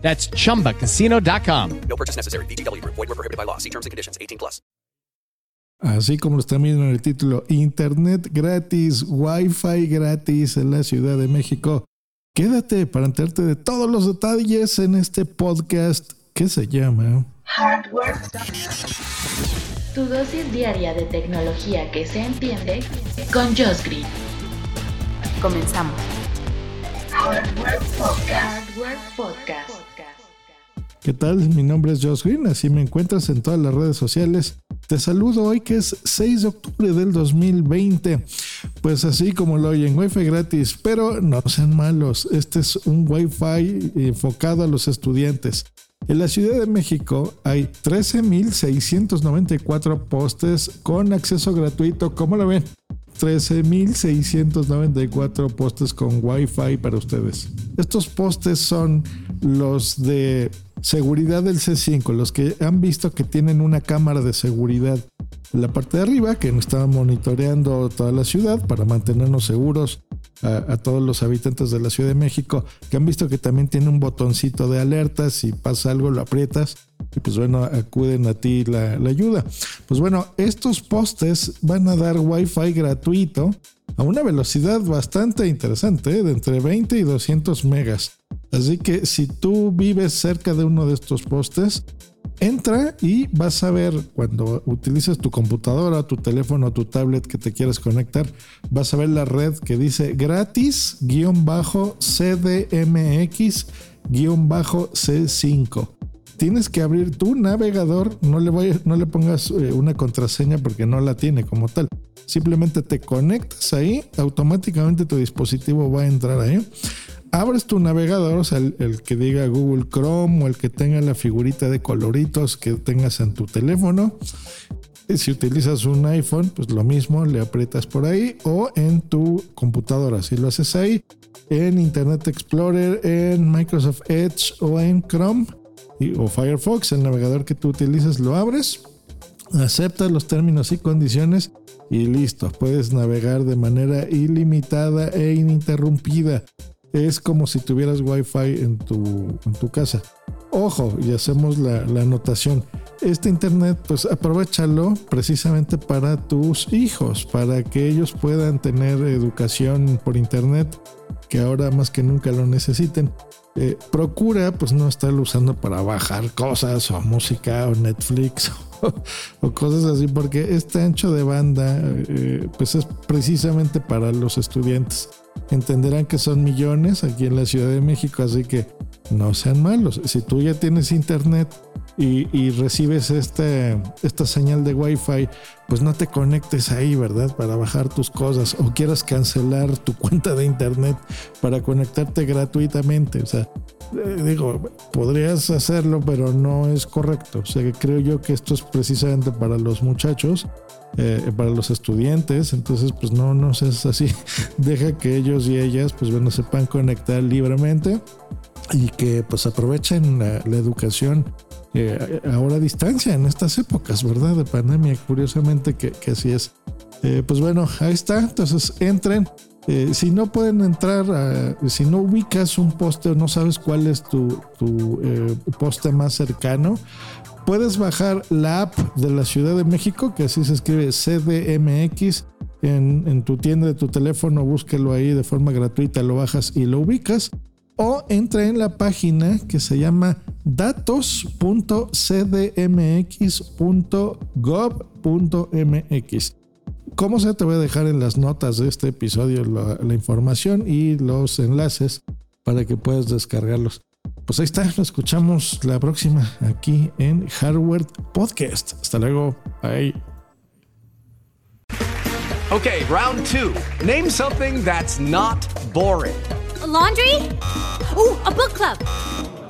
That's chumbacasino.com. No purchase necessary. VGW Group. Void were prohibited by law. See terms and conditions. 18 plus. Así como lo están viendo en el título, Internet gratis, Wi-Fi gratis en la Ciudad de México. Quédate para enterarte de todos los detalles en este podcast que se llama Hardware. Tu dosis diaria de tecnología que se entiende con Josh Green. Comenzamos. Hardware. ¿Qué tal? Mi nombre es Josh Green, así me encuentras en todas las redes sociales. Te saludo hoy que es 6 de octubre del 2020. Pues así como lo oyen, Wi-Fi gratis, pero no sean malos. Este es un Wi-Fi enfocado a los estudiantes. En la Ciudad de México hay 13.694 postes con acceso gratuito. ¿Cómo lo ven? 13.694 postes con Wi-Fi para ustedes. Estos postes son los de seguridad del C5, los que han visto que tienen una cámara de seguridad en la parte de arriba que nos está monitoreando toda la ciudad para mantenernos seguros a, todos los habitantes de la Ciudad de México, que han visto que también tiene un botoncito de alerta, si pasa algo lo aprietas y pues bueno, acuden a ti la, ayuda. Pues bueno, estos postes van a dar wifi gratuito a una velocidad bastante interesante, ¿eh? de entre 20 y 200 megas. Así que si tú vives cerca de uno de estos postes, entra y vas a ver cuando utilices tu computadora, tu teléfono, tu tablet que te quieras conectar, vas a ver la red que dice gratis-cdmx-c5. Tienes que abrir tu navegador, no le, voy, no le pongas eh, una contraseña porque no la tiene como tal. Simplemente te conectas ahí, automáticamente tu dispositivo va a entrar ahí abres tu navegador, o sea, el, el, que diga Google Chrome o el que tenga la figurita de coloritos que tengas en tu teléfono. Si utilizas un iPhone, pues lo mismo, le aprietas por ahí o en tu computadora. Si lo haces ahí, en Internet Explorer, en Microsoft Edge o en Chrome o Firefox, el navegador que tú utilices, lo abres, aceptas los términos y condiciones y listo, puedes navegar de manera ilimitada e ininterrumpida es como si tuvieras wifi en tu, en tu casa. Ojo, y hacemos la, la, anotación. Este internet, pues aprovechalo precisamente para tus hijos, para que ellos puedan tener educación por internet, que ahora más que nunca lo necesiten. Eh, procura pues no estarlo usando para bajar cosas o música o Netflix o, cosas así, porque este ancho de banda eh, pues es precisamente para los estudiantes entenderán que son millones aquí en la Ciudad de México, así que no sean malos. Si tú ya tienes internet y, recibes este, esta señal de Wi-Fi, pues no te conectes ahí, ¿verdad? Para bajar tus cosas o quieras cancelar tu cuenta de internet para conectarte gratuitamente. O sea, eh, digo, podrías hacerlo, pero no es correcto. O sea, que creo yo que esto es precisamente para los muchachos eh, para los estudiantes. Entonces, pues no, no seas así. Deja que ellos y ellas, pues bueno, sepan conectar libremente y que pues aprovechen la, la educación eh, ahora a distancia en estas épocas, ¿verdad? De pandemia. Curiosamente que, así es. Eh, pues bueno, ahí está. Entonces entren. Eh, si no pueden entrar, si no ubicas un poste o no sabes cuál es tu, poste más cercano, puedes bajar la app de la Ciudad de México, que así se escribe CDMX, en, en, tu tienda de tu teléfono, búsquelo ahí de forma gratuita, lo bajas y lo ubicas. O entra en la página que se llama datos.cdmx.gov.mx. Como sea, te voy a dejar en las notas de este episodio la, la información y los enlaces para que puedas descargarlos. Pues ahí está, lo escuchamos la próxima aquí en Hardware Podcast. Hasta luego. Bye. Okay, round two. Name something that's not boring. A laundry? Ooh, a book club.